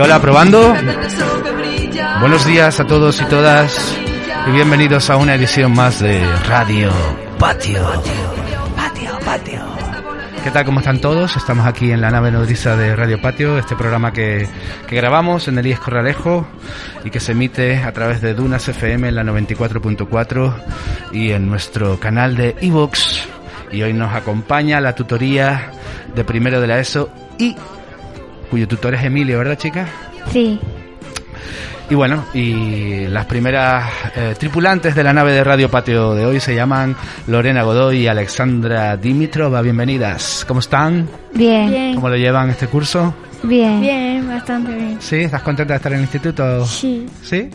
Hola, probando. Buenos días a todos y todas y bienvenidos a una edición más de Radio Patio. Patio, patio. ¿Qué tal? ¿Cómo están todos? Estamos aquí en la nave nodriza de Radio Patio, este programa que, que grabamos en el IES Corralejo y que se emite a través de Dunas FM en la 94.4 y en nuestro canal de iVoox. Y hoy nos acompaña la tutoría de primero de la ESO y cuyo tutor es Emilio, ¿verdad, chica? Sí. Y bueno, y las primeras eh, tripulantes de la nave de Radio Patio de hoy se llaman Lorena Godoy y Alexandra Dimitrova. Bienvenidas. ¿Cómo están? Bien. Bien. ¿Cómo lo llevan este curso? Bien. Bien, bastante bien. ¿Sí? ¿Estás contenta de estar en el instituto? Sí. ¿Sí?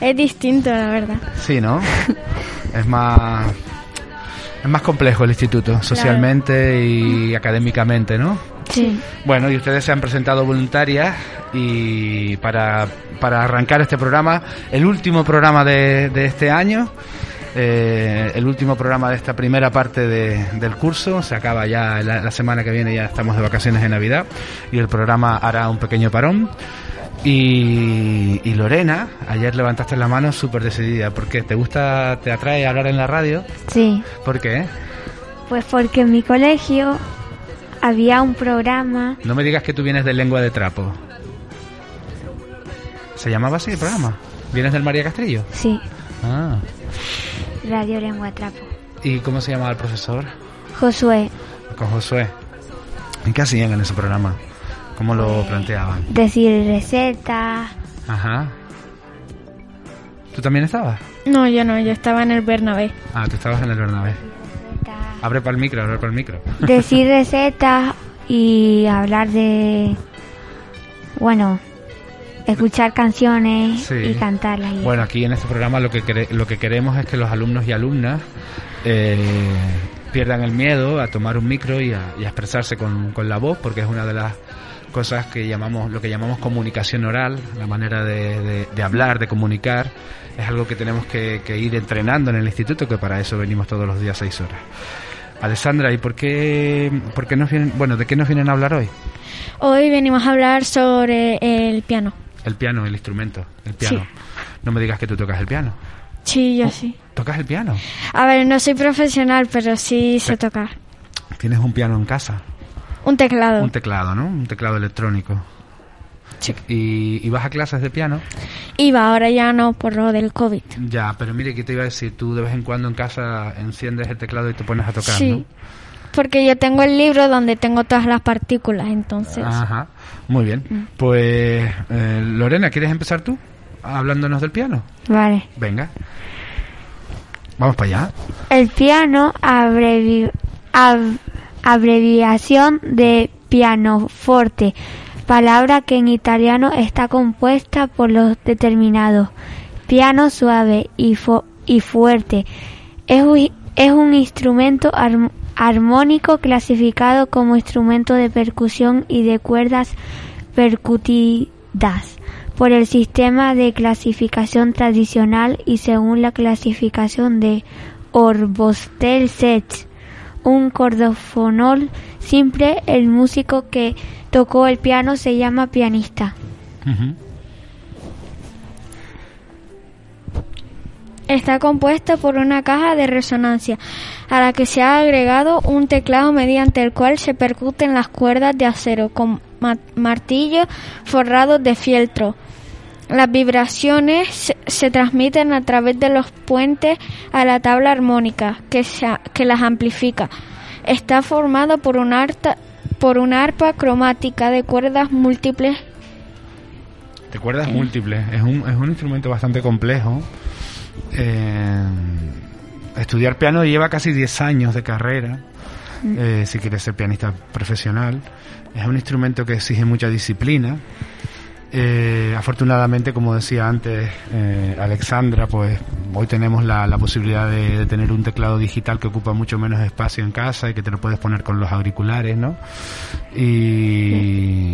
Es distinto, la verdad. Sí, ¿no? es más... Es más complejo el instituto, socialmente y académicamente, ¿no? Sí. Bueno, y ustedes se han presentado voluntarias y para, para arrancar este programa, el último programa de, de este año, eh, el último programa de esta primera parte de- del curso, se acaba ya la, la semana que viene, ya estamos de vacaciones de Navidad y el programa hará un pequeño parón. Y, y Lorena, ayer levantaste la mano súper decidida, ¿por qué? ¿Te gusta, te atrae hablar en la radio? Sí. ¿Por qué? Pues porque en mi colegio había un programa. No me digas que tú vienes de lengua de trapo. ¿Se llamaba así el programa? ¿Vienes del María Castrillo? Sí. Ah. Radio Lengua Trapo. ¿Y cómo se llamaba el profesor? Josué. Con Josué. ¿Y qué hacían en ese programa? ¿Cómo lo planteaban? Decir recetas. Ajá. ¿Tú también estabas? No, yo no, yo estaba en el Bernabé. Ah, tú estabas en el Bernabé. Abre para el micro, abre para el micro. Decir recetas y hablar de. Bueno, escuchar canciones Sí. y cantarlas. y Bueno, aquí en este programa lo que, lo que queremos es que los alumnos y alumnas eh, pierdan el miedo a tomar un micro y a, y a expresarse con, con la voz, porque es una de las cosas que llamamos, lo que llamamos comunicación oral, la manera de, de- de hablar, de comunicar, es algo que tenemos que, que ir entrenando en el instituto, que para eso venimos todos los días seis horas. Alessandra, ¿y por qué, por qué nos vienen, bueno, de qué nos vienen a hablar hoy? Hoy venimos a hablar sobre el piano. El piano, el instrumento, el piano. Sí. No me digas que tú tocas el piano. Sí, yo sí. ¿Tocas el piano? A ver, no soy profesional, pero sí sé tocar. Tienes un piano en casa, Un teclado. un teclado, ¿no? Un teclado electrónico. Sí. ¿Y, y vas a clases de piano? Iba, ahora ya no por lo del COVID. Ya, pero mire, ¿qué te iba a decir? Tú de vez en cuando en casa enciendes el teclado y te pones a tocar, Sí. Porque yo tengo el libro donde tengo todas las partículas, entonces. Ajá, muy bien. Mm. Pues, eh, Lorena, ¿quieres empezar tú? Hablándonos del piano. Vale. Venga. Vamos para allá. El piano, abrevi- ab- abreviación de pianoforte, palabra que en italiano está compuesta por los determinados piano suave y, fuerte. Es, un- instrumento arm- armónico clasificado como instrumento de percusión y de cuerdas percutidas por el sistema de clasificación tradicional y según la clasificación de Orbostel-Sech, un cordofonol simple, el músico que tocó el piano se llama pianista. Está compuesta por una caja de resonancia a la que se ha agregado un teclado mediante el cual se percuten las cuerdas de acero con martillos forrados de fieltro. Las vibraciones se, transmiten a través de los puentes a la tabla armónica que, que las amplifica. Está formado por un, por una arpa cromática de cuerdas múltiples. De cuerdas múltiples. Es un, es un instrumento bastante complejo. Eh, estudiar piano lleva casi 10 años de carrera. Mm. Eh, si quieres ser pianista profesional. Es un instrumento que exige mucha disciplina. Eh, afortunadamente, como decía antes eh, Alexandra, pues hoy tenemos la, posibilidad de, tener un teclado digital que ocupa mucho menos espacio en casa y que te lo puedes poner con los auriculares, ¿no? Y,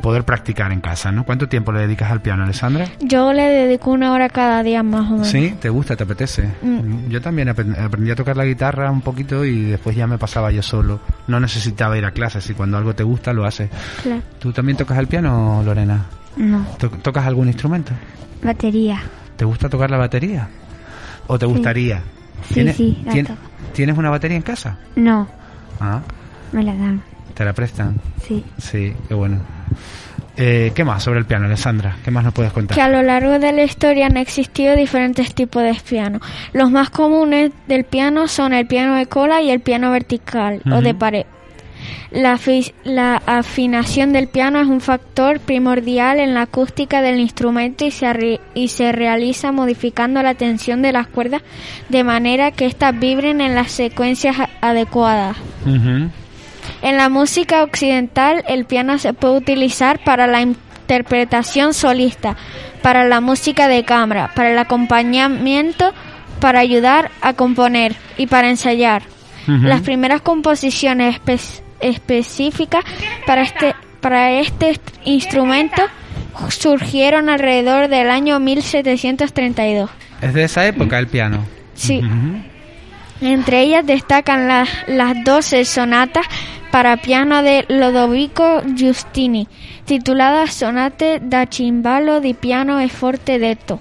poder practicar en casa, ¿no? ¿Cuánto tiempo le dedicas al piano, Alexandra? Yo le dedico una hora cada día más o menos. ¿Sí? ¿Te gusta? ¿Te apetece? Mm. Yo también aprendí a tocar la guitarra un poquito y después ya me pasaba yo solo. No necesitaba ir a clases y cuando algo te gusta lo haces. Claro. ¿Tú también tocas el piano, Lorena? No. ¿Tocas algún instrumento? Batería. ¿Te gusta tocar la batería? ¿O te gustaría? Sí, sí, ¿Tienes una batería en casa? No. Ah. Me la dan. ¿Te la prestan? Sí. Sí, qué bueno. Eh, ¿Qué más sobre el piano, Alessandra? ¿Qué más nos puedes contar? Que a lo largo de la historia han existido diferentes tipos de piano. Los más comunes del piano son el piano de cola y el piano vertical o de pared. La, afinación del piano es un factor primordial en la acústica del instrumento y se, y se realiza modificando la tensión de las cuerdas de manera que éstas vibren en las secuencias adecuadas. En la música occidental el piano se puede utilizar para la interpretación solista, para la música de cámara, para el acompañamiento, para ayudar a componer y para ensayar. Las primeras composiciones específicas para este, para este instrumento surgieron alrededor del año 1732. ¿Es de esa época el piano? Sí. Entre ellas destacan las, las 12 sonatas para piano de Lodovico Giustini, tituladas Sonate da Cimbalo di Piano e Forte Detto.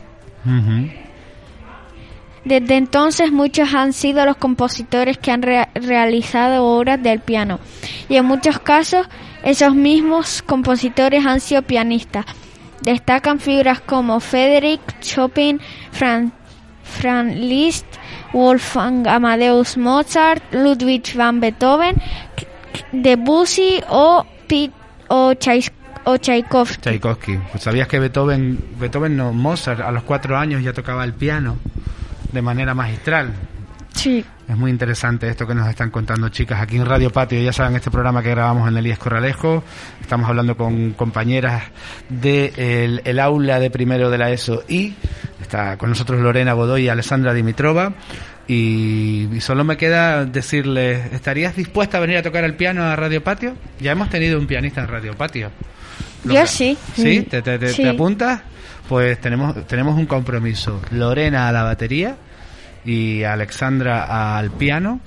Desde entonces muchos han sido los compositores que han realizado obras del piano y en muchos casos esos mismos compositores han sido pianistas. Destacan figuras como Frédéric Chopin, Franz Liszt, Wolfgang Amadeus Mozart, Ludwig van Beethoven, Debussy o, o, o Tchaikovsky. Tchaikovsky. Pues ¿Sabías que Beethoven, Beethoven no, Mozart a los cuatro años ya tocaba el piano? De manera magistral. Sí. Es muy interesante esto que nos están contando chicas aquí en Radio Patio. Ya saben, este programa que grabamos en Elías Corralejo. Estamos hablando con compañeras del el aula de primero de la ESO y está con nosotros Lorena Godoy y Alessandra Dimitrova. Y, solo me queda decirles, ¿estarías dispuesta a venir a tocar el piano a Radio Patio? Ya hemos tenido un pianista en Radio Patio. Yo sí. ¿Sí? ¿Te, te, te apuntas? Pues tenemos, tenemos un compromiso. Lorena a la batería y Alexandra al piano.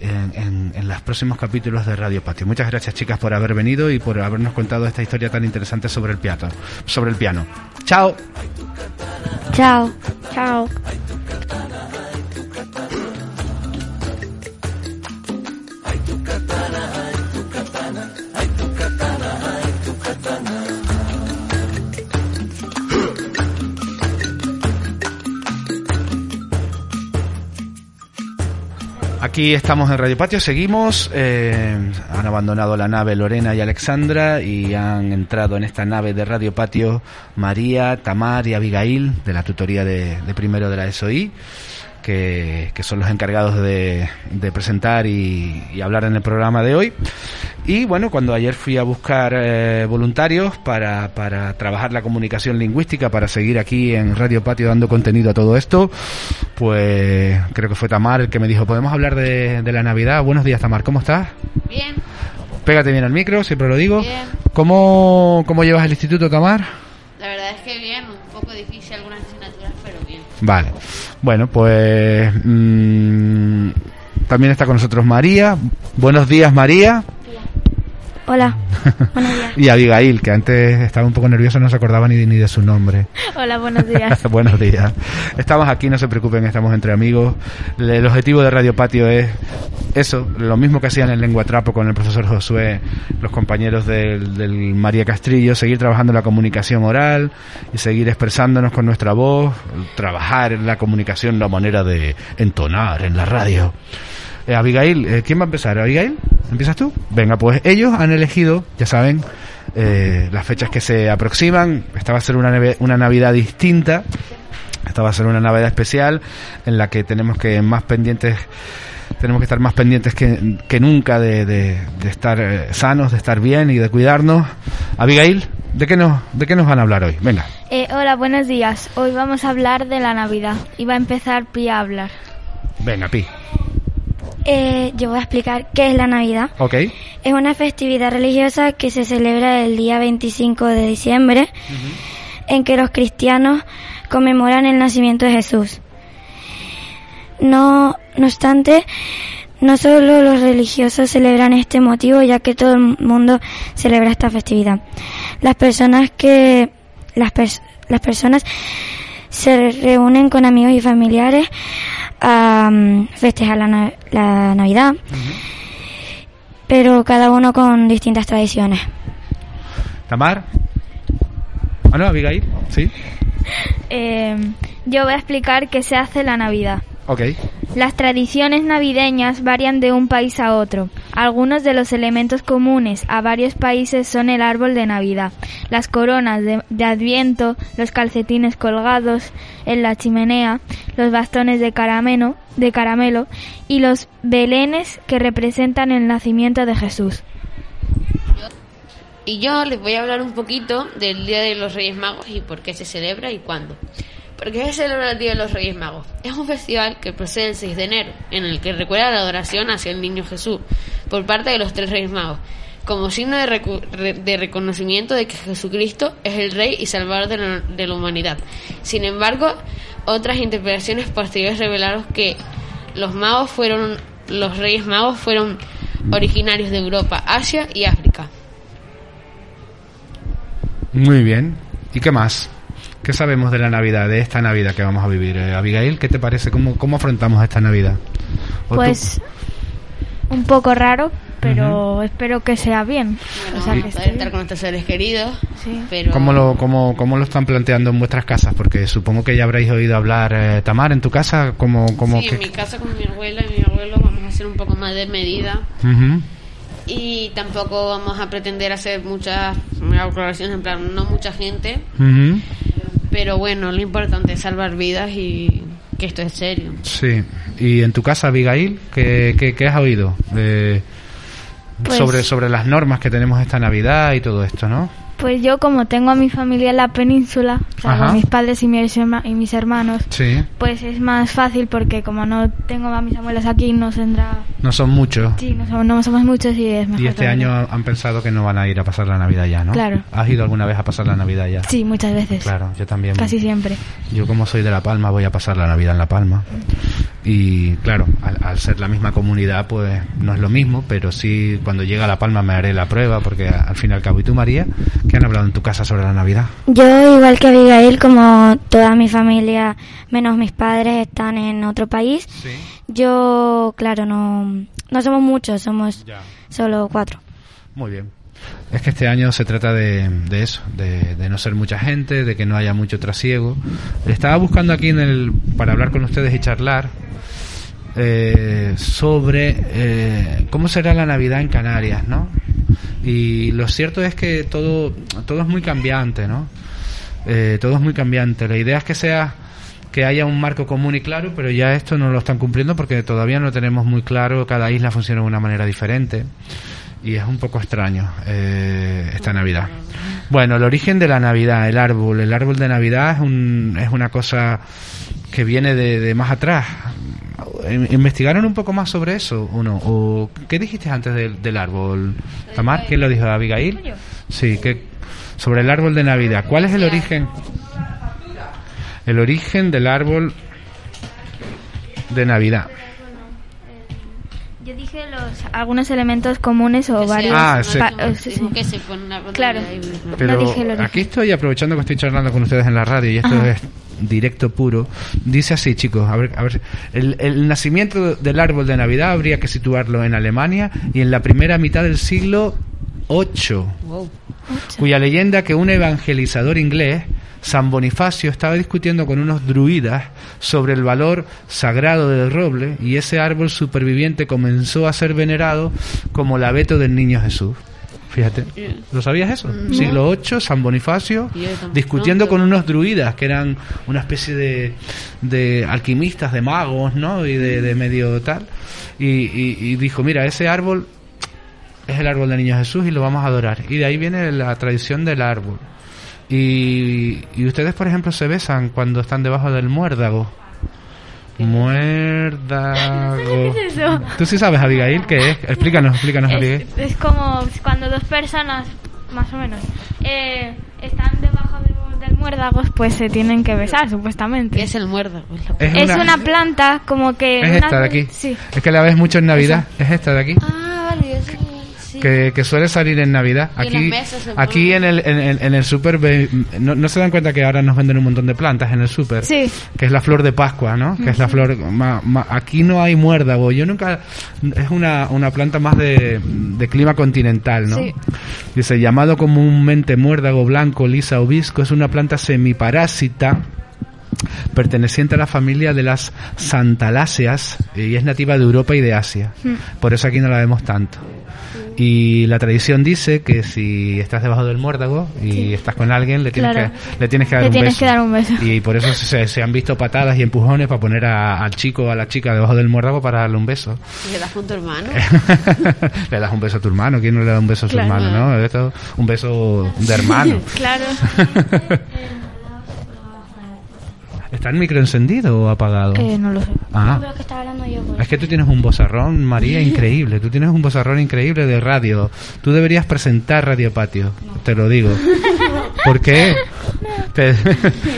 En, en, los próximos capítulos de Radio Patio. Muchas gracias chicas por haber venido y por habernos contado esta historia tan interesante sobre el piano. Sobre el piano. Chao. Chao. Chao. Aquí estamos en Radio Patio, seguimos. Eh, han abandonado la nave Lorena y Alexandra y han entrado en esta nave de Radio Patio María, Tamar y Abigail de la tutoría de, de primero de la SOI que, son los encargados de, presentar y, hablar en el programa de hoy. Y bueno, cuando ayer fui a buscar eh, voluntarios para, para trabajar la comunicación lingüística, para seguir aquí en Radio Patio dando contenido a todo esto, pues creo que fue Tamar el que me dijo, ¿podemos hablar de, la Navidad? Buenos días, Tamar, ¿cómo estás? Bien. Pégate bien al micro, siempre lo digo. Bien. ¿Cómo, ¿Cómo llevas el instituto, Tamar? La verdad es que bien, un poco difícil algunas asignaturas, pero bien. Vale. Bueno, pues mm, también está con nosotros María. Buenos días, María. Hola, buenos días. y Abigail, que antes estaba un poco nerviosa, no se acordaba ni, ni de su nombre. Hola, buenos días. buenos días. Estamos aquí, no se preocupen, estamos entre amigos. El objetivo de Radio Patio es eso, lo mismo que hacían en Lengua Trapo con el profesor Josué, los compañeros del, del María Castrillo, seguir trabajando la comunicación oral y seguir expresándonos con nuestra voz, trabajar en la comunicación, la manera de entonar en la radio. Eh, Abigail, eh, ¿quién va a empezar? ¿Abigail? ¿Empiezas tú? Venga, pues ellos han elegido, ya saben, eh, las fechas que se aproximan. Esta va a ser una, una Navidad distinta. Esta va a ser una Navidad especial en la que tenemos que más pendientes tenemos que estar más pendientes que, que nunca de, de, estar sanos, de estar bien y de cuidarnos. Abigail, ¿de qué nos, de qué nos van a hablar hoy? Venga. hola, buenos días. Hoy vamos a hablar de la Navidad y va a empezar Pi a hablar. Venga, Pi. Eh, yo voy a explicar qué es la Navidad. Ok. Es una festividad religiosa que se celebra el día 25 de diciembre, en que los cristianos conmemoran el nacimiento de Jesús. No, no obstante, no solo los religiosos celebran este motivo, ya que todo el mundo celebra esta festividad. Las personas que las, las personas se reúnen con amigos y familiares a mm, festejar la, la Navidad, pero cada uno con distintas tradiciones. Tamar. Ah, no, Abigail, sí. Eh, yo voy a explicar qué se hace la Navidad. Las tradiciones navideñas varían de un país a otro. Algunos de los elementos comunes a varios países son el árbol de Navidad, las coronas de, Adviento, los calcetines colgados en la chimenea, los bastones de caramelo, de caramelo y los belenes que representan el nacimiento de Jesús. Y yo les voy a hablar un poquito del Día de los Reyes Magos y por qué se celebra y cuándo. ¿Por qué se celebra el Día de los Reyes Magos? Es un festival que procede el 6 de enero, en el que recuerda la adoración hacia el niño Jesús por parte de los tres Reyes Magos, como signo de, reconocimiento de que Jesucristo es el Rey y Salvador de la, humanidad. Sin embargo, otras interpretaciones posteriores revelaron que los magos fueron, los Reyes Magos fueron originarios de Europa, Asia y África. Muy bien. ¿Y qué más? ¿Qué sabemos de la Navidad, de esta Navidad que vamos a vivir? Eh, Abigail, ¿qué te parece? ¿Cómo, cómo afrontamos esta Navidad? Pues un poco raro, pero espero que sea bien. o sea, que estar con nuestros seres queridos. Sí. Pero... ¿Cómo, lo, cómo, ¿Cómo lo están planteando en vuestras casas? Porque supongo que ya habréis oído hablar, eh, Tamar, en tu casa. ¿cómo, cómo sí, en mi casa con mi abuela y mi abuelo vamos a hacer un poco más de medida y tampoco vamos a pretender hacer muchas colaboraciones, en plan, no mucha gente. Pero bueno, lo importante es salvar vidas y que esto es serio. Sí. ¿Y en tu casa, Abigail, qué, qué, has oído? Eh, sobre, sobre las normas que tenemos esta Navidad y todo esto, ¿no? Pues yo como tengo a mi familia en la península, o mis padres y mis, y mis hermanos, pues es más fácil porque como no tengo a mis abuelas aquí, no tendrá... No son muchos. Sí, no somos, no somos muchos y es mejor. Y este año han pensado que no van a ir a pasar la Navidad ya, ¿no? Claro. ¿Has ido alguna vez a pasar la Navidad ya? Sí, muchas veces. Claro, yo también. Casi siempre. Yo como soy de La Palma voy a pasar la Navidad en La Palma. Y claro, al, ser la misma comunidad, pues no es lo mismo, pero sí cuando llega a La Palma me haré la prueba, porque al fin y al cabo, ¿y tú, María? ¿Qué han hablado en tu casa sobre la Navidad? Yo, igual que Abigail, como toda mi familia, menos mis padres, están en otro país, yo, claro, no, no somos muchos, somos solo cuatro. Muy bien. Es que este año se trata de, de eso, de, de, no ser mucha gente, de que no haya mucho trasiego. Estaba buscando aquí en el, para hablar con ustedes y charlar eh, sobre eh, cómo será la Navidad en Canarias, ¿no? Y lo cierto es que todo, todo es muy cambiante, ¿no? Eh, todo es muy cambiante. La idea es que sea que haya un marco común y claro, pero ya esto no lo están cumpliendo porque todavía no tenemos muy claro, cada isla funciona de una manera diferente y es un poco extraño eh, esta Navidad. Bueno, el origen de la Navidad, el árbol, el árbol de Navidad es, un, es una cosa que viene de, de más atrás. ¿Investigaron un poco más sobre eso uno? ¿O qué dijiste antes del, árbol? Tamar, ¿quién lo dijo? ¿Abigail? Sí, que sobre el árbol de Navidad. ¿Cuál es el origen? El origen del árbol de Navidad. Yo dije los algunos elementos comunes o Que varios. sea- Ah, sí. sí, sí. que se pone una ronda Claro. de ahí mismo. Pero dije aquí estoy aprovechando que estoy charlando con ustedes en la radio y esto Ajá. es directo puro. Dice así, chicos, a ver, a ver, el, el nacimiento del árbol de Navidad habría que situarlo en Alemania y en la primera mitad del siglo VIII, Wow. cuya leyenda que un evangelizador inglés San Bonifacio estaba discutiendo con unos druidas sobre el valor sagrado del roble y ese árbol superviviente comenzó a ser venerado como el abeto del niño Jesús. Fíjate, ¿lo sabías eso? Siglo VIII, San Bonifacio, discutiendo con unos druidas que eran una especie de, de alquimistas, de magos, ¿no? Y de, de medio tal. Y, y- y dijo, mira, ese árbol es el árbol del niño Jesús y lo vamos a adorar. Y de ahí viene la tradición del árbol. Y, y ustedes, por ejemplo, se besan cuando están debajo del muérdago. Muérdago. ¿Qué es eso? ¿Tú sí sabes, Abigail, qué es? Explícanos, explícanos, Abigail. Es, es como cuando dos personas, más o menos, eh, están debajo del, del muérdago, pues se tienen que besar, supuestamente. ¿Qué es el muerdo? Es una planta como que... Es una- esta de aquí. Sí. Es que la ves mucho en Navidad. Es esta de aquí. Ah, vale, sí. Que, que suele salir en Navidad. Y en Aquí, aquí en el, en, el- en el súper, no, no se dan cuenta que ahora nos venden un montón de plantas en el súper. Sí. Que es la flor de Pascua, ¿no? Que es la flor... ma- ma- aquí no hay muérdago. Yo nunca... Es una, una planta más de, de clima continental, ¿no? Sí. Dice, llamado comúnmente muérdago blanco, lisa o visco, es una planta semiparásita perteneciente a la familia de las santaláceas y es nativa de Europa y de Asia. Hmm. Por eso aquí no la vemos tanto. Y la tradición dice que si estás debajo del muérdago y estás con alguien, le tienes, Claro. que, le tienes que dar Le un tienes beso. que dar un beso. Y por eso se, se han visto patadas y empujones para poner a- al chico o a la chica debajo del muérdago para darle un beso. ¿Le das con tu hermano? le das un beso a tu hermano. ¿Quién no le da un beso a su Claro. hermano? ¿no? Esto, un beso de hermano. Claro. ¿Está el micro encendido o apagado? Eh, no lo sé. Ah. Creo que estaba hablando yo. Es que tú tienes un bozarrón, María, increíble. Tú tienes un bozarrón increíble de radio. Tú deberías presentar Radio Patio, te lo digo. ¿Por qué?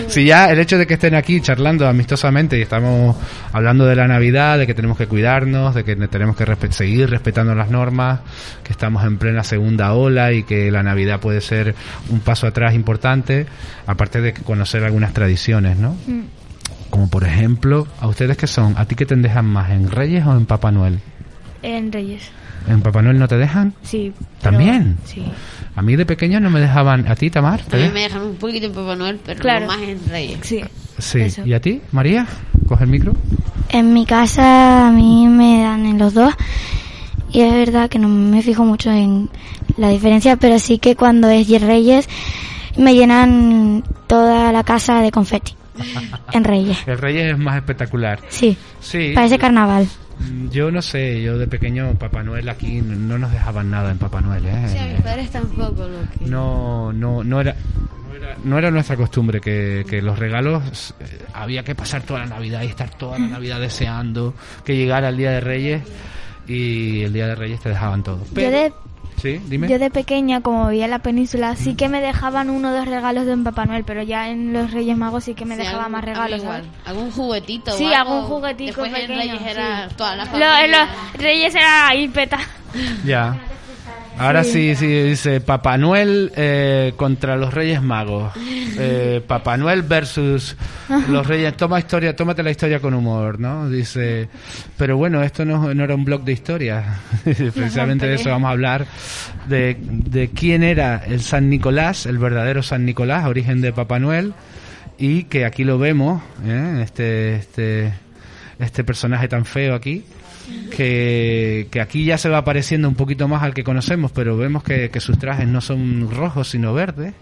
Si ya el hecho de que estén aquí charlando amistosamente y estamos hablando de la Navidad, de que tenemos que cuidarnos, de que tenemos que respe- seguir respetando las normas, que estamos en plena segunda ola y que la Navidad puede ser un paso atrás importante, aparte de conocer algunas tradiciones, ¿no? Como por ejemplo, ¿a ustedes qué son? ¿A ti qué te dejan más, en Reyes o en Papá Noel? En Reyes. ¿En Papá Noel no te dejan? Sí. ¿También? Sí. A mí de pequeño no me dejaban. ¿A ti, Tamar? ¿Te A mí me dejan un poquito en Papá Noel, pero Claro. no más en Reyes. Sí. Sí. eso. ¿Y a ti, María? ¿Coge el micro? En mi casa a mí me dan en los dos y es verdad que no me fijo mucho en la diferencia, pero sí que cuando es Reyes me llenan toda la casa de confeti. En Reyes. El Reyes es más espectacular. Sí, Sí. parece carnaval. Mm, Yo no sé, yo de pequeño Papá Noel aquí no nos dejaban nada en Papá Noel, ¿eh? Sí, a mis padres tampoco lo que... No, no, no era... no era- No era nuestra costumbre que, que los regalos eh, había que pasar toda la Navidad y estar toda la Navidad deseando que llegara el Día de Reyes y el Día de Reyes te dejaban todo. Yo de, Sí, dime. yo de pequeña, como vivía en la península, sí que me dejaban uno o dos regalos de un Papá Noel, pero ya en los Reyes Magos sí que me Sí, dejaban algún- más regalos. ¿Algún juguetito? Sí, algo? algún Después en pequeño, Reyes era sí. toda la Lo- en los Reyes era ahí peta. Ya. Ahora sí, sí, dice Papá Noel eh, contra los Reyes Magos. Eh, Papá Noel versus los Reyes. Toma historia, tómate la historia con humor, ¿no? Dice, pero bueno, esto no, no era un blog de historia. Precisamente de eso vamos a hablar, de, de quién era el San Nicolás, el verdadero San Nicolás, origen de Papá Noel, y que aquí lo vemos, ¿eh? este, este, este personaje tan feo aquí que, que aquí ya se va pareciendo un poquito más al que conocemos, pero vemos que, que sus trajes no son rojos sino verdes.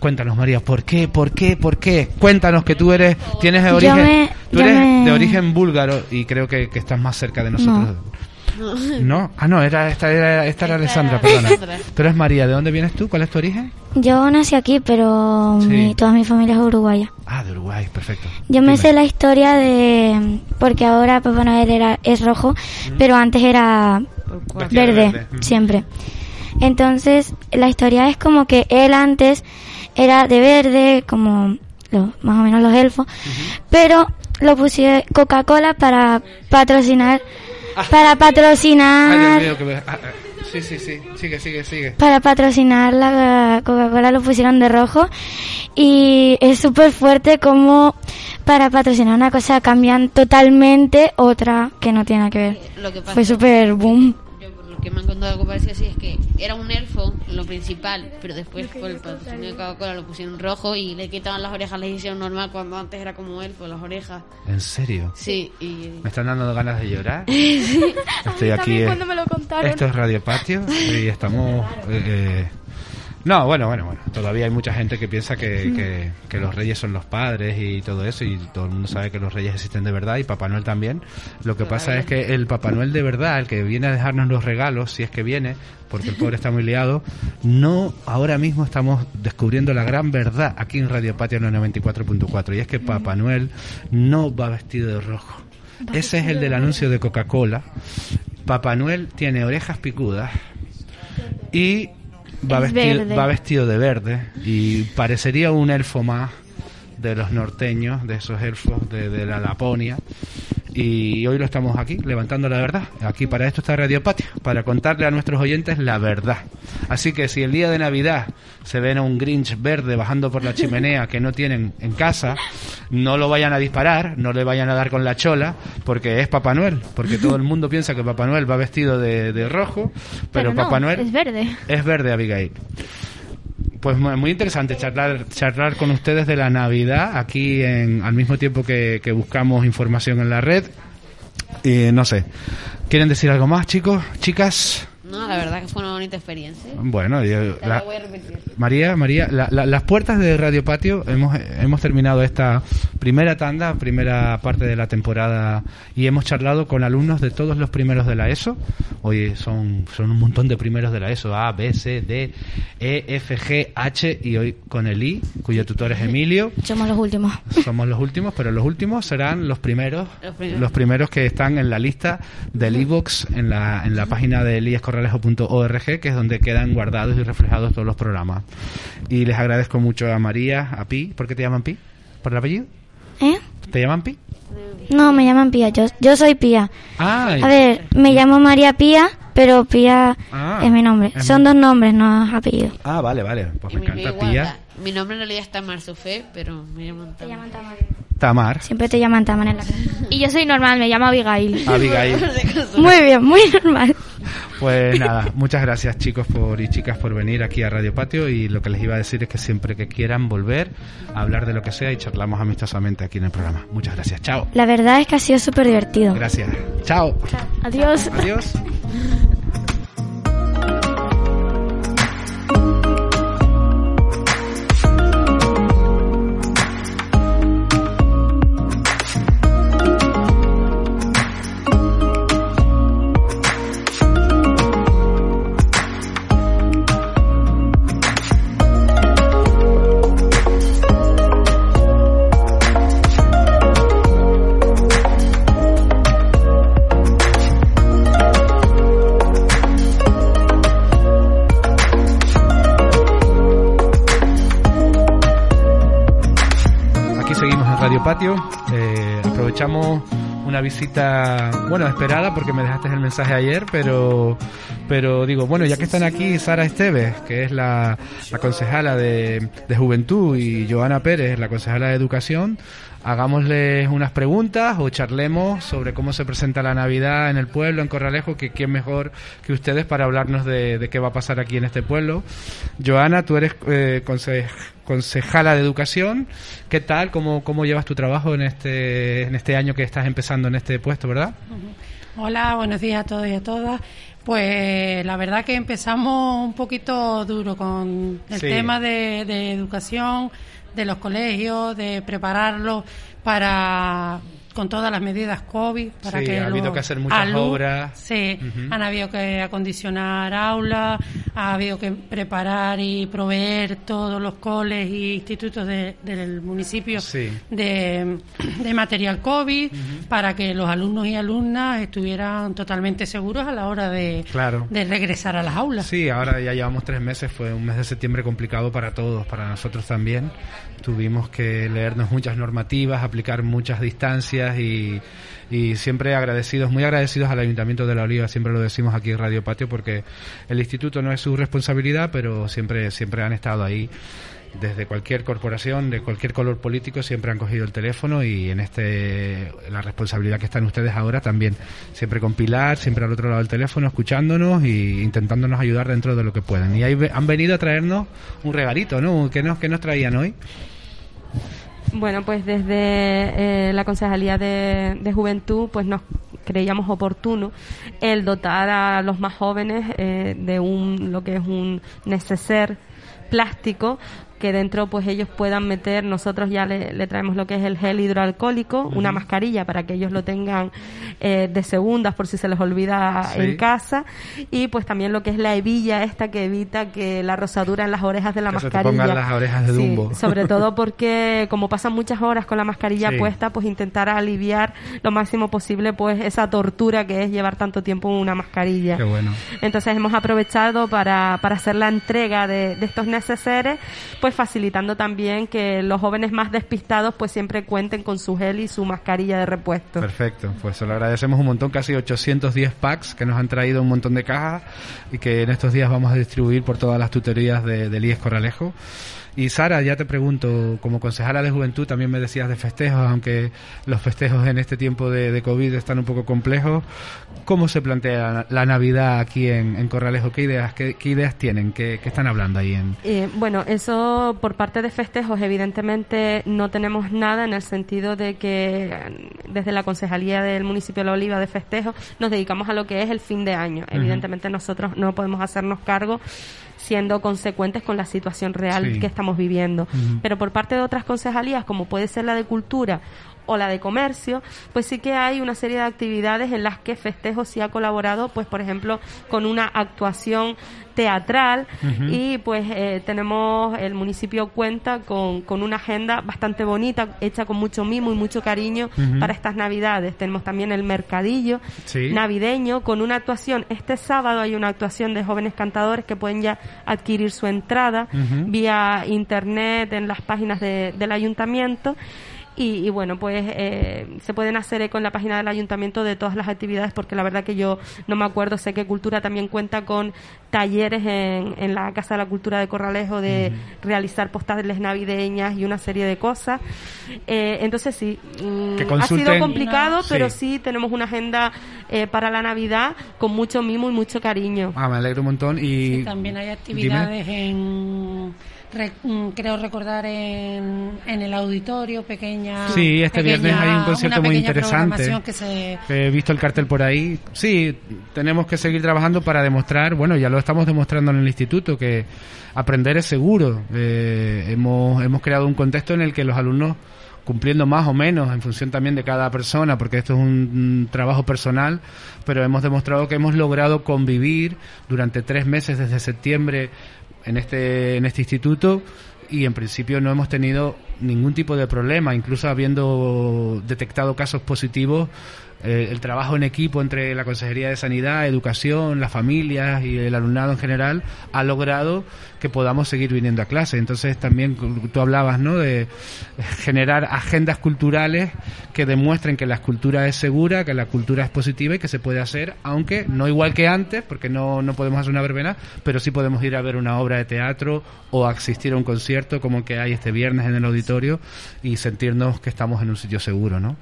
Cuéntanos María, ¿por qué? ¿Por qué? ¿Por qué? Cuéntanos que tú eres, tienes de origen, me- tú yo eres me- de origen búlgaro y creo que, que estás más cerca de nosotros. No. Ah, no, era esta era esta era Alessandra, perdona. Tú eres María, ¿de dónde vienes tú? ¿Cuál es tu origen? Yo nací aquí, pero Sí. mi- toda mi familia es uruguaya. Ah, de Uruguay, perfecto. Yo me Dime. sé la historia de... Porque ahora Papá Noel era, es rojo, pero antes era verde, verde. Mm. siempre. Entonces, la historia es como que él antes era de verde, como lo- más o menos los elfos, pero lo pusieron Coca-Cola para patrocinar Para patrocinar. Ay, Dios mío, que me- ah, ah, Sí, sí, sí. Sigue, sigue, sigue. Para patrocinar la Coca-Cola lo pusieron de rojo y es súper fuerte como para patrocinar una cosa cambian totalmente otra que no tiene nada que ver. Lo que pasa, Fue súper boom. Yo por lo que me han contado algo parecido así es que era un elfo lo principal, pero después por el patrocinio de Coca-Cola lo pusieron rojo y le quitaban las orejas, le hicieron normal cuando antes era como elfo, las orejas. ¿En serio? Sí, y Me están dando ganas de llorar. Estoy aquí. eh, me lo contaron. Esto es Radio Patio y estamos. eh, eh, no, bueno, bueno, bueno. Todavía hay mucha gente que piensa que, que, que los reyes son los padres y todo eso, y todo el mundo sabe que los reyes existen de verdad y Papá Noel también. Lo que pasa es que el Papá Noel de verdad, el que viene a dejarnos los regalos, si es que viene, porque el pobre está muy liado, no ahora mismo estamos descubriendo la gran verdad aquí en Radio Patio en el 94.4, y es que Papá Noel no va vestido de rojo. Ese es el del anuncio de Coca-Cola. Papá Noel tiene orejas picudas y va Es vestido, verde. va vestido de verde y parecería un elfo más de los norteños, de esos elfos de, de la Laponia. Y hoy lo estamos aquí, levantando la verdad. Aquí para esto está Radio Patio, para contarle a nuestros oyentes la verdad. Así que si el día de Navidad se ven a un Grinch verde bajando por la chimenea que no tienen en casa, no lo vayan a disparar, no le vayan a dar con la chola, porque es Papá Noel. Porque todo el mundo piensa que Papá Noel va vestido de, de rojo, pero, no, Papá Noel es verde. es verde, Abigail. Pues mu- muy interesante charlar, charlar con ustedes de la Navidad aquí en, al mismo tiempo que, que buscamos información en la red. Y no sé, ¿quieren decir algo más, chicos? Chicas. No, la verdad que fue una bonita experiencia. Bueno, yo- Te la- la voy a repetir. María, María, la- la- las puertas de Radio Patio, hemos, hemos terminado esta primera tanda, primera parte de la temporada y hemos charlado con alumnos de todos los primeros de la ESO. Hoy son, son un montón de primeros de la ESO, A, B, C, D, E, F, G, H y hoy con el I, cuyo tutor es Emilio. Somos los últimos. Somos los últimos, pero los últimos serán los primeros, Los primeros. los primeros que están en la lista del iVoox en la, en la página de eliascorralejo.org, que es donde quedan guardados y reflejados todos los programas. Y les agradezco mucho a María, a Pi. ¿Por qué te llaman Pi? ¿Por el apellido? ¿Eh? ¿Te llaman Pi? No, me llaman Pía. Yo, yo soy Pía. Ah, A ver, me llamo María Pía, pero Pía Ah, es mi nombre. es Son mi- dos nombres, no apellidos. ah, vale, vale. Pues me encanta Pía. Mi nombre en realidad está Marsufé, pero me llaman Tamar. Tamar. Siempre te llaman Taman en la casa. Y yo soy normal, me llamo Abigail. Abigail. Muy bien, muy normal. Pues nada, muchas gracias chicos por y chicas por venir aquí a Radio Patio y lo que les iba a decir es que siempre que quieran volver a hablar de lo que sea y charlamos amistosamente aquí en el programa. Muchas gracias. Chao. La verdad es que ha sido súper divertido. Gracias. Chao. Adiós. Adiós. Patio. Eh, aprovechamos una visita, bueno, esperada porque me dejaste el mensaje ayer, pero, pero digo, bueno, ya que están aquí Sara Esteves, que es la, la concejala de, de Juventud, y Joana Pérez, la concejala de Educación, hagámosles unas preguntas o charlemos sobre cómo se presenta la Navidad en el pueblo, en Corralejo, que quién mejor que ustedes para hablarnos de, de qué va a pasar aquí en este pueblo. Joana, tú eres eh, conse- concejala de Educación. ¿Qué tal? ¿Cómo, ¿Cómo llevas tu trabajo en este, en este año que estás empezando en este puesto, verdad? Hola, buenos días a todos y a todas. Pues la verdad que empezamos un poquito duro con el Sí. tema de, de educación, de los colegios, de prepararlos para con todas las medidas COVID para Sí, que ha habido los que hacer muchas obras. Sí, han habido que acondicionar aulas, ha habido que preparar y proveer todos los coles y institutos de- del municipio Sí. de, de material COVID para que los alumnos y alumnas estuvieran totalmente seguros a la hora de, Claro. de regresar a las aulas. Sí, ahora ya llevamos tres meses, fue un mes de septiembre complicado para todos, para nosotros también. Tuvimos que leernos muchas normativas, aplicar muchas distancias y, y siempre agradecidos, muy agradecidos al Ayuntamiento de La Oliva, siempre lo decimos aquí en Radio Patio porque el instituto no es su responsabilidad, pero siempre, siempre han estado ahí desde cualquier corporación, de cualquier color político, siempre han cogido el teléfono y en este la responsabilidad que están ustedes ahora también, siempre con Pilar, siempre al otro lado del teléfono, escuchándonos e intentándonos ayudar dentro de lo que pueden. Y ahí han venido a traernos un regalito, ¿no? ¿Qué nos, qué nos traían hoy? Bueno, pues desde eh, la Concejalía de, Juventud, pues nos creíamos oportuno el dotar a los más jóvenes eh, de un lo que es un neceser plástico que dentro pues ellos puedan meter, nosotros ya le, traemos lo que es el gel hidroalcohólico, una mascarilla para que ellos lo tengan eh, de segundas por si se les olvida en casa y pues también lo que es la hebilla esta que evita que la rosadura en las orejas de la mascarilla. Se las orejas de Dumbo. sobre todo porque como pasan muchas horas con la mascarilla puesta, pues intentar aliviar lo máximo posible pues esa tortura que es llevar tanto tiempo una mascarilla. Qué bueno. Entonces hemos aprovechado para, para hacer la entrega de, de estos neceseres, pues pues facilitando también que los jóvenes más despistados pues siempre cuenten con su gel y su mascarilla de repuesto. Perfecto, pues se lo agradecemos un montón, casi 810 packs que nos han traído un montón de cajas y que en estos días vamos a distribuir por todas las tutorías de, del IES Corralejo. Y Sara, ya te pregunto, como concejala de juventud también me decías de festejos, aunque los festejos en este tiempo de, COVID están un poco complejos. ¿Cómo se plantea la Navidad aquí en, Corralejo? ¿Qué ideas, qué, ideas tienen? ¿Qué, están hablando ahí? En... Eh, bueno, eso por parte de festejos evidentemente no tenemos nada en el sentido de que desde la Concejalía del municipio de La Oliva de festejos nos dedicamos a lo que es el fin de año. Evidentemente nosotros no podemos hacernos cargo siendo consecuentes con la situación real que estamos viviendo. Pero por parte de otras concejalías, como puede ser la de Cultura o la de comercio, pues sí que hay una serie de actividades en las que Festejo sí ha colaborado, pues por ejemplo, con una actuación teatral. Y pues eh, tenemos, el municipio cuenta con, con, una agenda bastante bonita, hecha con mucho mimo y mucho cariño para estas navidades. Tenemos también el mercadillo navideño con una actuación, este sábado hay una actuación de jóvenes cantadores que pueden ya adquirir su entrada vía internet en las páginas del ayuntamiento y, bueno, pues eh, se pueden hacer eco en la página del ayuntamiento de todas las actividades porque la verdad que yo no me acuerdo, sé que Cultura también cuenta con talleres en, en la Casa de la Cultura de Corralejo de realizar postales navideñas y una serie de cosas. Eh, entonces sí, mm, ha sido complicado, pero sí. tenemos una agenda eh, para la Navidad con mucho mimo y mucho cariño. Ah, me alegro un montón. Y también hay actividades en Mm, creo recordar en, en, el auditorio pequeña. Sí, este viernes hay un concierto muy interesante. He visto el cartel por ahí. Sí, tenemos que seguir trabajando para demostrar, bueno, ya lo estamos demostrando en el instituto, que aprender es seguro. Eh, hemos, hemos creado un contexto en el que los alumnos cumpliendo más o menos en función también de cada persona, porque esto es un, trabajo personal, pero hemos demostrado que hemos logrado convivir durante tres meses desde septiembre en este, en este instituto y en principio no hemos tenido ningún tipo de problema, incluso habiendo detectado casos positivos, eh, el trabajo en equipo entre la Consejería de Sanidad, Educación, las familias y el alumnado en general ha logrado que podamos seguir viniendo a clase. Entonces también tú hablabas ¿no? de generar agendas culturales que demuestren que la cultura es segura, que la cultura es positiva y que se puede hacer, aunque no igual que antes, porque no, no podemos hacer una verbena, pero sí podemos ir a ver una obra de teatro o asistir a un concierto como que hay este viernes en el auditorio y sentirnos que estamos en un sitio seguro, ¿no?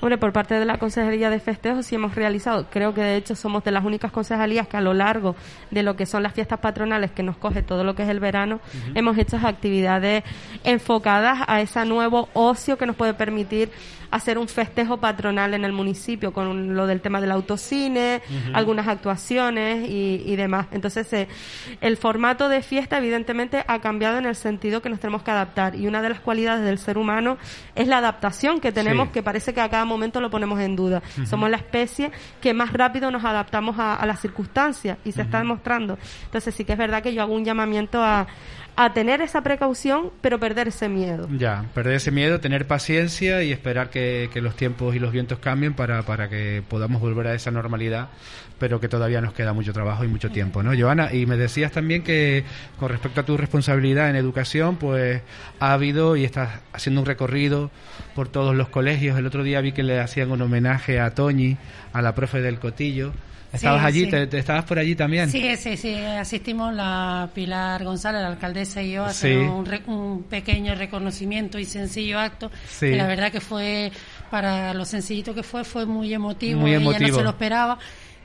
Hombre, por parte de la Consejería de Festejos sí hemos realizado, creo que de hecho somos de las únicas concejalías que a lo largo de lo que son las fiestas patronales que nos coge todo lo que es el verano, hemos hecho actividades enfocadas a ese nuevo ocio que nos puede permitir hacer un festejo patronal en el municipio con lo del tema del autocine, algunas actuaciones y, demás. Entonces, eh, el formato de fiesta evidentemente ha cambiado en el sentido que nos tenemos que adaptar y una de las cualidades del ser humano es la adaptación que tenemos que parece que a cada momento lo ponemos en duda. Somos la especie que más rápido nos adaptamos a, las circunstancias y se está demostrando. Entonces, sí que es verdad que yo hago un llamamiento a, a tener esa precaución, pero perder ese miedo. Ya, perder ese miedo, tener paciencia y esperar que, los tiempos y los vientos cambien para, para que podamos volver a esa normalidad, pero que todavía nos queda mucho trabajo y mucho tiempo, ¿no, Joana? Y me decías también que con respecto a tu responsabilidad en educación, pues ha habido y estás haciendo un recorrido por todos los colegios. El otro día vi que que le hacían un homenaje a Toñi, a la profe del Cotillo. ¿Estabas allí? Te, estabas por allí también? Sí, sí, sí. Asistimos la Pilar González, la alcaldesa y yo, a hacer un, pequeño reconocimiento y sencillo acto. Que la verdad que fue, para lo sencillito que fue, fue muy emotivo. Muy emotivo. Ella no se lo esperaba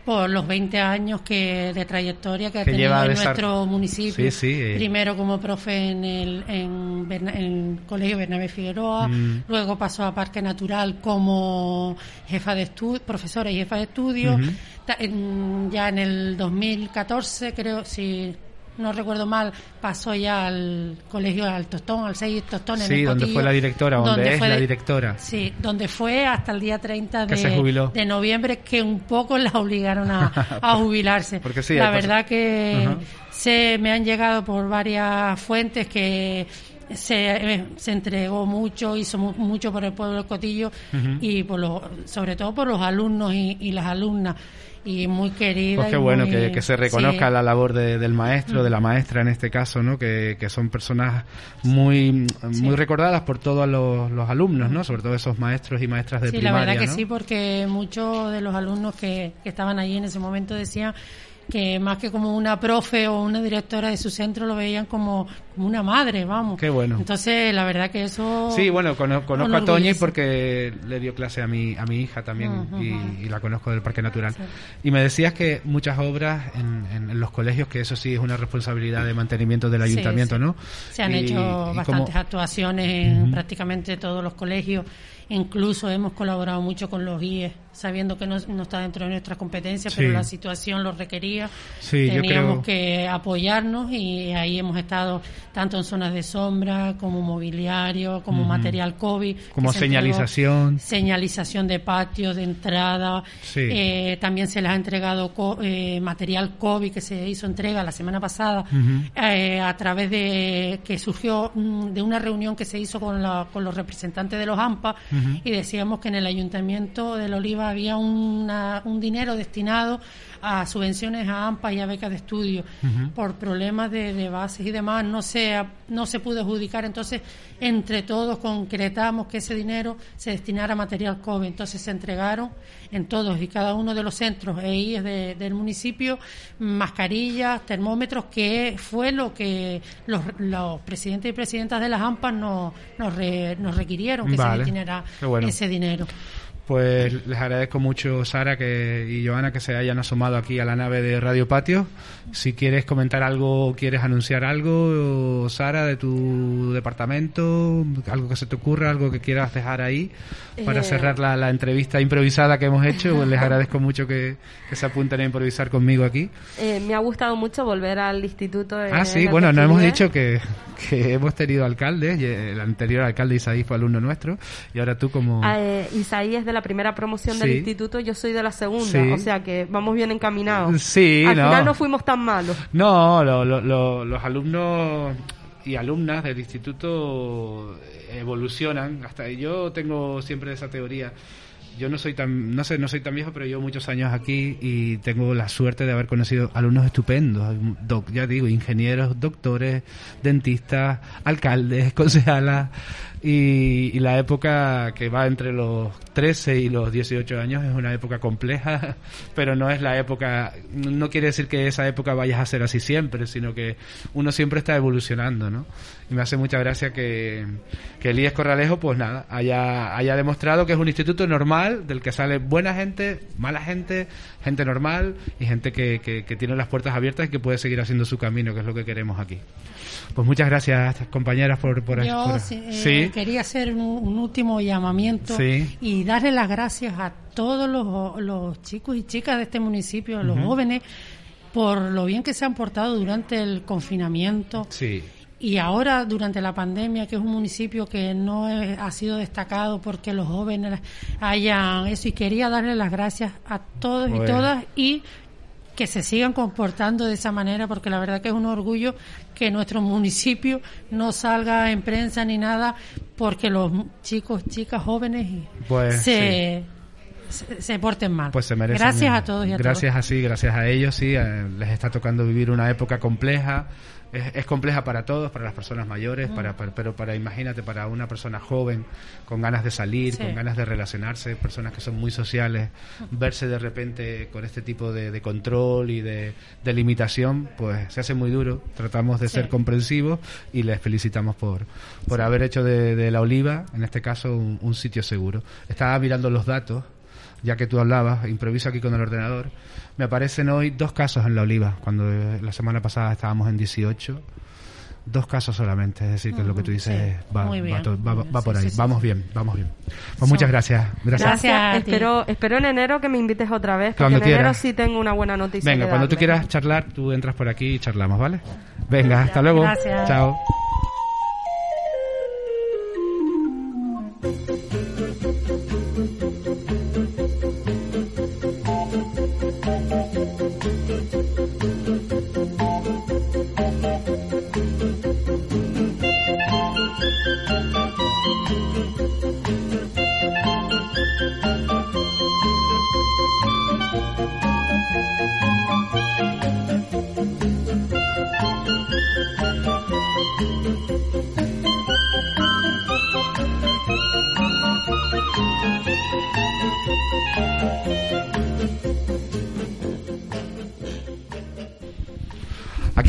por los 20 años que de trayectoria que, ha tenido en nuestro municipio. Eh. Primero como profe en el en, Colegio Bernabé Figueroa, mm. luego pasó a Parque Natural como jefa de estudio, profesora y jefa de ya en el 2014, creo, si no recuerdo mal, pasó ya al colegio al Tostón, al 6 Tostón en Sí, donde fue la directora, donde, es la directora. Sí, donde fue hasta el día 30 de, de noviembre que un poco la obligaron a, jubilarse. Porque sí, la verdad que se me han llegado por varias fuentes que se, eh, se entregó mucho, hizo mucho por el pueblo del Cotillo y por los, sobre todo por los alumnos y, y las alumnas y muy querida. Pues qué bueno que, se reconozca la labor del maestro, de la maestra en este caso, ¿no? Que, son personas muy muy recordadas por todos los, alumnos, ¿no? Sobre todo esos maestros y maestras de primaria. Sí, la verdad que sí, porque muchos de los alumnos que, que estaban allí en ese momento decían que más que como una profe o una directora de su centro lo veían como, una madre, vamos. Qué bueno. Entonces, la verdad que eso... Sí, bueno, conozco, a Toñi porque le dio clase a mi, a mi hija también y, la conozco del Parque Natural. Y me decías que muchas obras en, los colegios, que eso sí es una responsabilidad de mantenimiento del ayuntamiento, ¿no? Se han hecho bastantes actuaciones en prácticamente todos los colegios. Incluso hemos colaborado mucho con los IES sabiendo que no, está dentro de nuestras competencias, pero la situación lo requería. Teníamos que apoyarnos y ahí hemos estado tanto en zonas de sombra, como mobiliario, como material COVID. Como señalización. señalización de patios, de entrada. Eh, también se les ha entregado eh, material COVID que se hizo entrega la semana pasada eh, a través de que surgió mm, de una reunión que se hizo con, la, con los representantes de los AMPA y decíamos que en el ayuntamiento del Oliva había un dinero destinado a subvenciones a AMPA y a becas de estudio. Por problemas de, bases y demás no se, no se pudo adjudicar. Entonces, entre todos concretamos que ese dinero se destinara a material COVID. Entonces, se entregaron en todos y cada uno de los centros e del municipio mascarillas, termómetros, que fue lo que los, los presidentes y presidentas de las AMPA nos, nos, requirieron que se destinara ese dinero. Pues les agradezco mucho, Sara que, y Joana, que se hayan asomado aquí a la nave de Radio Patio. Si quieres comentar algo, quieres anunciar algo, Sara, de tu departamento, algo que se te ocurra, algo que quieras dejar ahí para eh, cerrar la, entrevista improvisada que hemos hecho, pues les agradezco mucho que, se apunten a improvisar conmigo aquí. Eh, me ha gustado mucho volver al instituto. ah, sí, bueno, nos hemos dicho que, hemos tenido alcaldes, el anterior alcalde Isaí fue alumno nuestro, y ahora tú como... Ah, eh, Isaí es de la primera promoción del instituto, yo soy de la segunda, o sea que vamos bien encaminados. Sí, Al final no fuimos tan malos. No, los alumnos y alumnas del instituto evolucionan. Hasta yo tengo siempre esa teoría. Yo no soy tan, no sé, no soy tan viejo, pero llevo muchos años aquí y tengo la suerte de haber conocido alumnos estupendos, ya digo, ingenieros, doctores, dentistas, alcaldes, concejalas, y, la época que va entre los 13 y los 18 años es una época compleja, pero no es la época, no quiere decir que esa época vayas a ser así siempre, sino que uno siempre está evolucionando, ¿no? Y me hace mucha gracia que, que el IES Corralejo, pues nada, haya, haya demostrado que es un instituto normal, del que sale buena gente, mala gente, gente normal y gente que, que tiene las puertas abiertas y que puede seguir haciendo su camino, que es lo que queremos aquí. Pues muchas gracias, compañeras, por... por, Yo eh, quería hacer un, último llamamiento y darle las gracias a todos los, chicos y chicas de este municipio, a los jóvenes, por lo bien que se han portado durante el confinamiento. Sí. Y ahora, durante la pandemia, que es un municipio que no ha sido destacado porque los jóvenes hayan eso, y quería darle las gracias a todos y todas y que se sigan comportando de esa manera, porque la verdad que es un orgullo que nuestro municipio no salga en prensa ni nada, porque los chicos, chicas, jóvenes pues, se, se, porten mal. Pues se merecen. Gracias a todos y a Gracias así, gracias a ellos, sí. Eh, les está tocando vivir una época compleja es, compleja para todos, para las personas mayores, para, pero para, imagínate, para una persona joven, con ganas de salir, con ganas de relacionarse, personas que son muy sociales, verse de repente con este tipo de, control y de, limitación, pues se hace muy duro. Tratamos de ser comprensivos y les felicitamos por, por haber hecho de, la oliva, en este caso, un, un sitio seguro. Estaba mirando los datos ya que tú hablabas, improviso aquí con el ordenador, me aparecen hoy dos casos en la oliva, cuando eh, la semana pasada estábamos en 18. Dos casos solamente, es decir, que lo que tú dices va, va, por ahí. Vamos bien, vamos bien. Pues muchas gracias. Gracias. espero, espero en enero que me invites otra vez, porque en enero sí tengo una buena noticia. Venga, cuando tú quieras charlar, tú entras por aquí y charlamos, ¿vale? Venga, hasta luego. Gracias. Chao.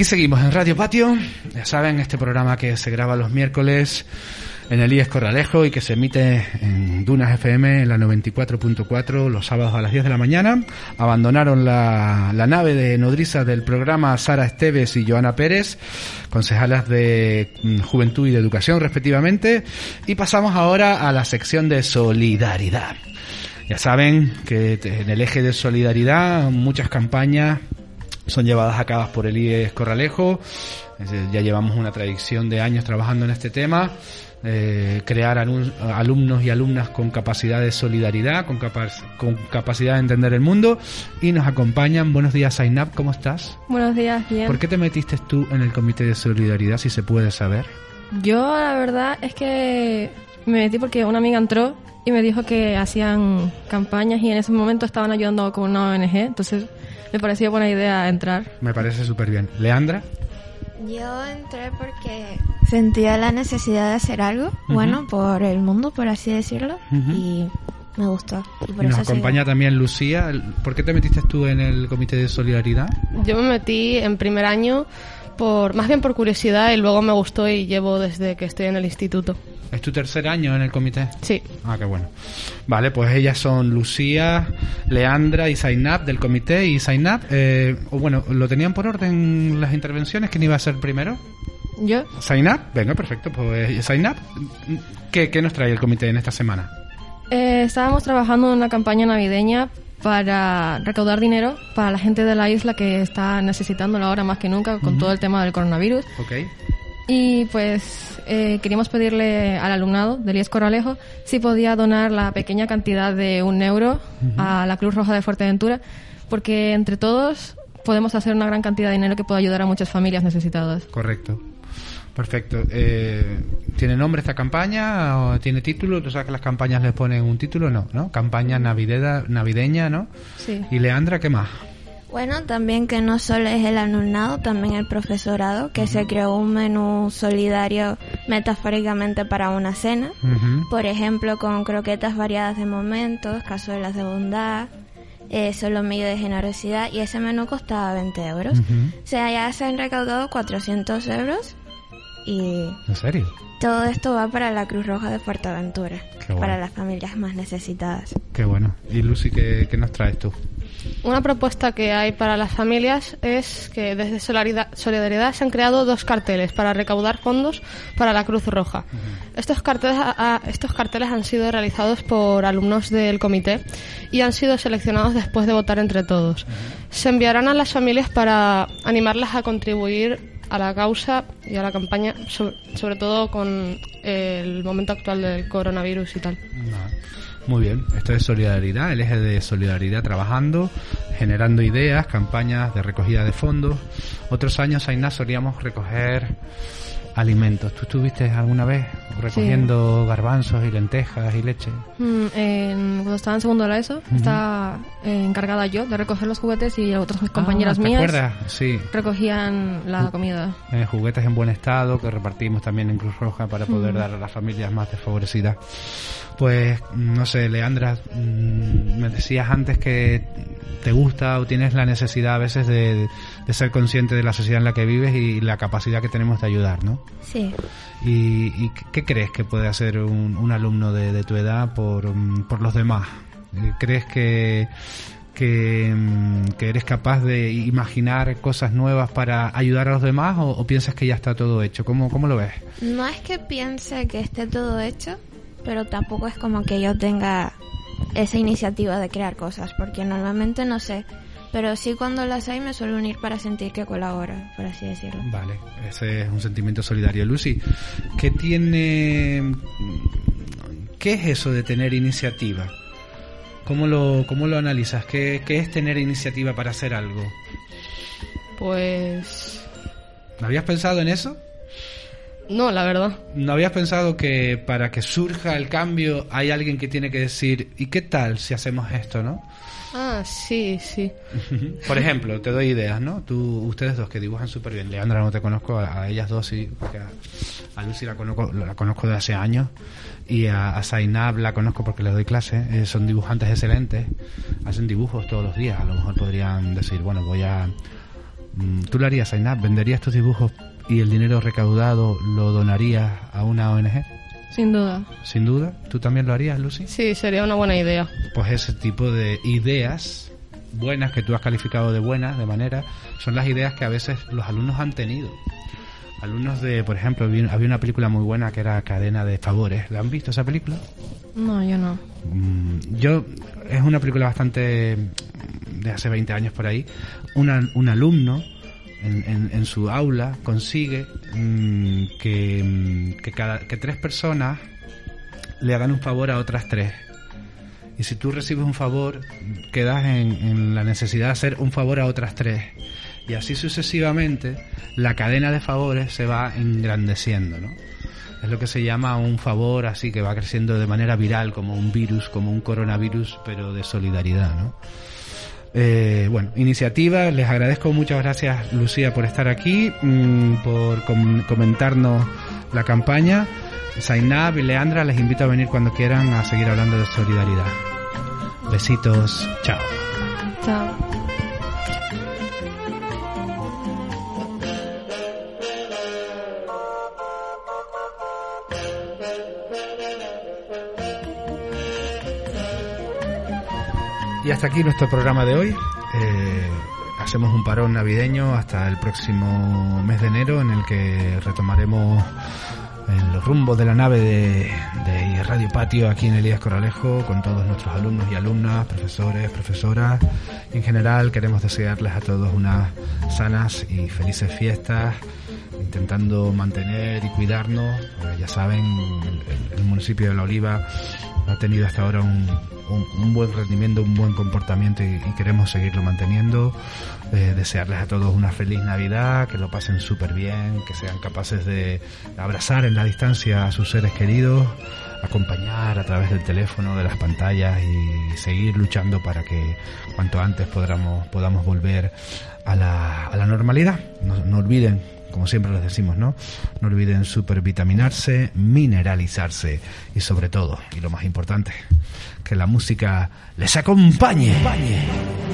Aquí seguimos en Radio Patio, ya saben, este programa que se graba los miércoles en el IES Corralejo y que se emite en Dunas FM en la 94.4 los sábados a las 10 de la mañana. Abandonaron la, nave de nodriza del programa Sara Esteves y Joana Pérez, concejalas de mm, Juventud y de Educación respectivamente, y pasamos ahora a la sección de solidaridad. Ya saben que en el eje de solidaridad muchas campañas son llevadas a cabo por el IES Corralejo. Ya llevamos una tradición de años trabajando en este tema. Eh, crear alumnos y alumnas con capacidad de solidaridad, con, con capacidad de entender el mundo. Y nos acompañan. Buenos días, Zainab, ¿cómo estás? Buenos días, bien. ¿Por qué te metiste tú en el Comité de Solidaridad, si se puede saber? Yo, la verdad, es que me metí porque una amiga entró y me dijo que hacían campañas y en ese momento estaban ayudando con una ONG. Entonces me parecía buena idea entrar. Me parece súper bien. ¿Leandra? Yo entré porque sentía la necesidad de hacer algo bueno por el mundo, por así decirlo, y me gustó. Y, nos acompaña también Lucía. ¿Por qué te metiste tú en el comité de solidaridad? Yo me metí en primer año por más bien por curiosidad y luego me gustó y llevo desde que estoy en el instituto. ¿Es tu tercer año en el comité? Sí. Ah, qué bueno. Vale, pues ellas son Lucía, Leandra y Zainab del comité. Y Zainab, eh, bueno, ¿lo tenían por orden las intervenciones? ¿Quién iba a ser primero? ¿Yo? Zainab, venga, perfecto. Pues Zainab, ¿qué, qué nos trae el comité en esta semana? Eh, estábamos trabajando en una campaña navideña para recaudar dinero para la gente de la isla que está necesitándolo ahora más que nunca con todo el tema del coronavirus. Okay. Y pues eh, queríamos pedirle al alumnado del IES Corralejo si podía donar la pequeña cantidad de un euro a la Cruz Roja de Fuerteventura, porque entre todos podemos hacer una gran cantidad de dinero que pueda ayudar a muchas familias necesitadas. Correcto. Perfecto. Eh, ¿Tiene nombre esta campaña o tiene título? ¿Tú sabes que las campañas les ponen un título? No, ¿no? Campaña navideña, navideña ¿no? Sí. ¿Y Leandra qué más? Bueno, también que no solo es el alumnado, también el profesorado, que se creó un menú solidario metafóricamente para una cena. Por ejemplo, con croquetas variadas de momentos, cazuelas de bondad, eh, solo medio de generosidad, y ese menú costaba 20 euros. O sea, ya se han recaudado 400 euros y... ¿En serio? Todo esto va para la Cruz Roja de Fuerteventura, para las familias más necesitadas. Qué bueno. ¿Y Lucy, qué, qué nos traes tú? Una propuesta que hay para las familias es que desde Solidaridad se han creado dos carteles para recaudar fondos para la Cruz Roja. estos, carteles, estos carteles han sido realizados por alumnos del comité y han sido seleccionados después de votar entre todos. Se enviarán a las familias para animarlas a contribuir a la causa y a la campaña, sobre, todo con el momento actual del coronavirus y tal. Muy bien, esto es solidaridad, el eje de solidaridad trabajando, generando ideas, campañas de recogida de fondos. Otros años, Aina, solíamos recoger alimentos. ¿Tú estuviste alguna vez recogiendo garbanzos y lentejas y leche? Mm, cuando estaba en segundo de la ESO, estaba eh, encargada yo de recoger los juguetes y otras mis ah, compañeras ¿te mías acuerdas? Sí. recogían la comida. Eh, juguetes en buen estado que repartimos también en Cruz Roja para poder dar a las familias más desfavorecidas. Pues, no sé, Leandra, mm, me decías antes que te gusta o tienes la necesidad a veces de, ser consciente de la sociedad en la que vives y la capacidad que tenemos de ayudar, ¿no? Sí. ¿Y, qué crees que puede hacer un, alumno de, tu edad por, por los demás? ¿Crees que, que, eres capaz de imaginar cosas nuevas para ayudar a los demás o, piensas que ya está todo hecho? ¿Cómo, ¿Cómo lo ves? No es que piense que esté todo hecho, pero tampoco es como que yo tenga esa iniciativa de crear cosas, porque normalmente no sé, pero sí cuando las hay me suelo unir para sentir que colabora, por así decirlo. Vale, ese es un sentimiento solidario. Lucy, ¿qué tiene... ¿Qué es eso de tener iniciativa? ¿Cómo lo, cómo lo analizas? ¿Qué, ¿Qué es tener iniciativa para hacer algo? Pues... ¿Habías pensado en eso? No, la verdad. ¿No habías pensado que para que surja el cambio hay alguien que tiene que decir, ¿y qué tal si hacemos esto, no? Ah, sí, sí. Por ejemplo, te doy ideas, ¿no? Tú, ustedes dos que dibujan súper bien. Leandra no te conozco, a, ellas dos sí, porque a, Lucy la conozco, la conozco de hace años y a, Zainab la conozco porque le doy clase. Eh, son dibujantes excelentes, hacen dibujos todos los días. A lo mejor podrían decir, bueno, voy a... Mm, ¿Tú lo harías, Zainab? ¿Venderías tus dibujos y el dinero recaudado lo donarías a una ONG? Sin duda. Sin duda. ¿Tú también lo harías, Lucy? Sí, sería una buena idea. Pues ese tipo de ideas buenas que tú has calificado de buenas, de manera, son las ideas que a veces los alumnos han tenido. Alumnos de, por ejemplo, había una película muy buena que era Cadena de Favores. ¿La han visto esa película? No, yo no. Mm, yo, es una película bastante de hace 20 años por ahí. un alumno en, su aula consigue mm, que, mm, que, cada, que tres personas le hagan un favor a otras tres. Y si tú recibes un favor, quedas en, en, la necesidad de hacer un favor a otras tres. Y así sucesivamente, la cadena de favores se va engrandeciendo, ¿no? Es lo que se llama un favor así que va creciendo de manera viral, como un virus, como un coronavirus, pero de solidaridad, ¿no? Eh, bueno, iniciativa. Les agradezco muchas gracias, Lucía, por estar aquí, mm, por comentarnos la campaña. Zainab y Leandra, les invito a venir cuando quieran a seguir hablando de solidaridad. Besitos, chao. Chao. Y hasta aquí nuestro programa de hoy. Eh, hacemos un parón navideño hasta el próximo mes de enero en el que retomaremos los rumbos de la nave de, Radio Patio aquí en Elías Coralejo con todos nuestros alumnos y alumnas, profesores, profesoras. En general queremos desearles a todos unas sanas y felices fiestas, intentando mantener y cuidarnos. ya saben, el municipio de La Oliva ha tenido hasta ahora un, un, buen rendimiento, un buen comportamiento y, queremos seguirlo manteniendo. Eh, desearles a todos una feliz Navidad, que lo pasen súper bien, que sean capaces de abrazar en la distancia a sus seres queridos, acompañar a través del teléfono, de las pantallas y seguir luchando para que cuanto antes podamos, podamos volver a la, a la normalidad. No, no olviden como siempre les decimos, ¿no? No olviden supervitaminarse, mineralizarse y sobre todo, y lo más importante, que la música les acompañe. ¡Hola!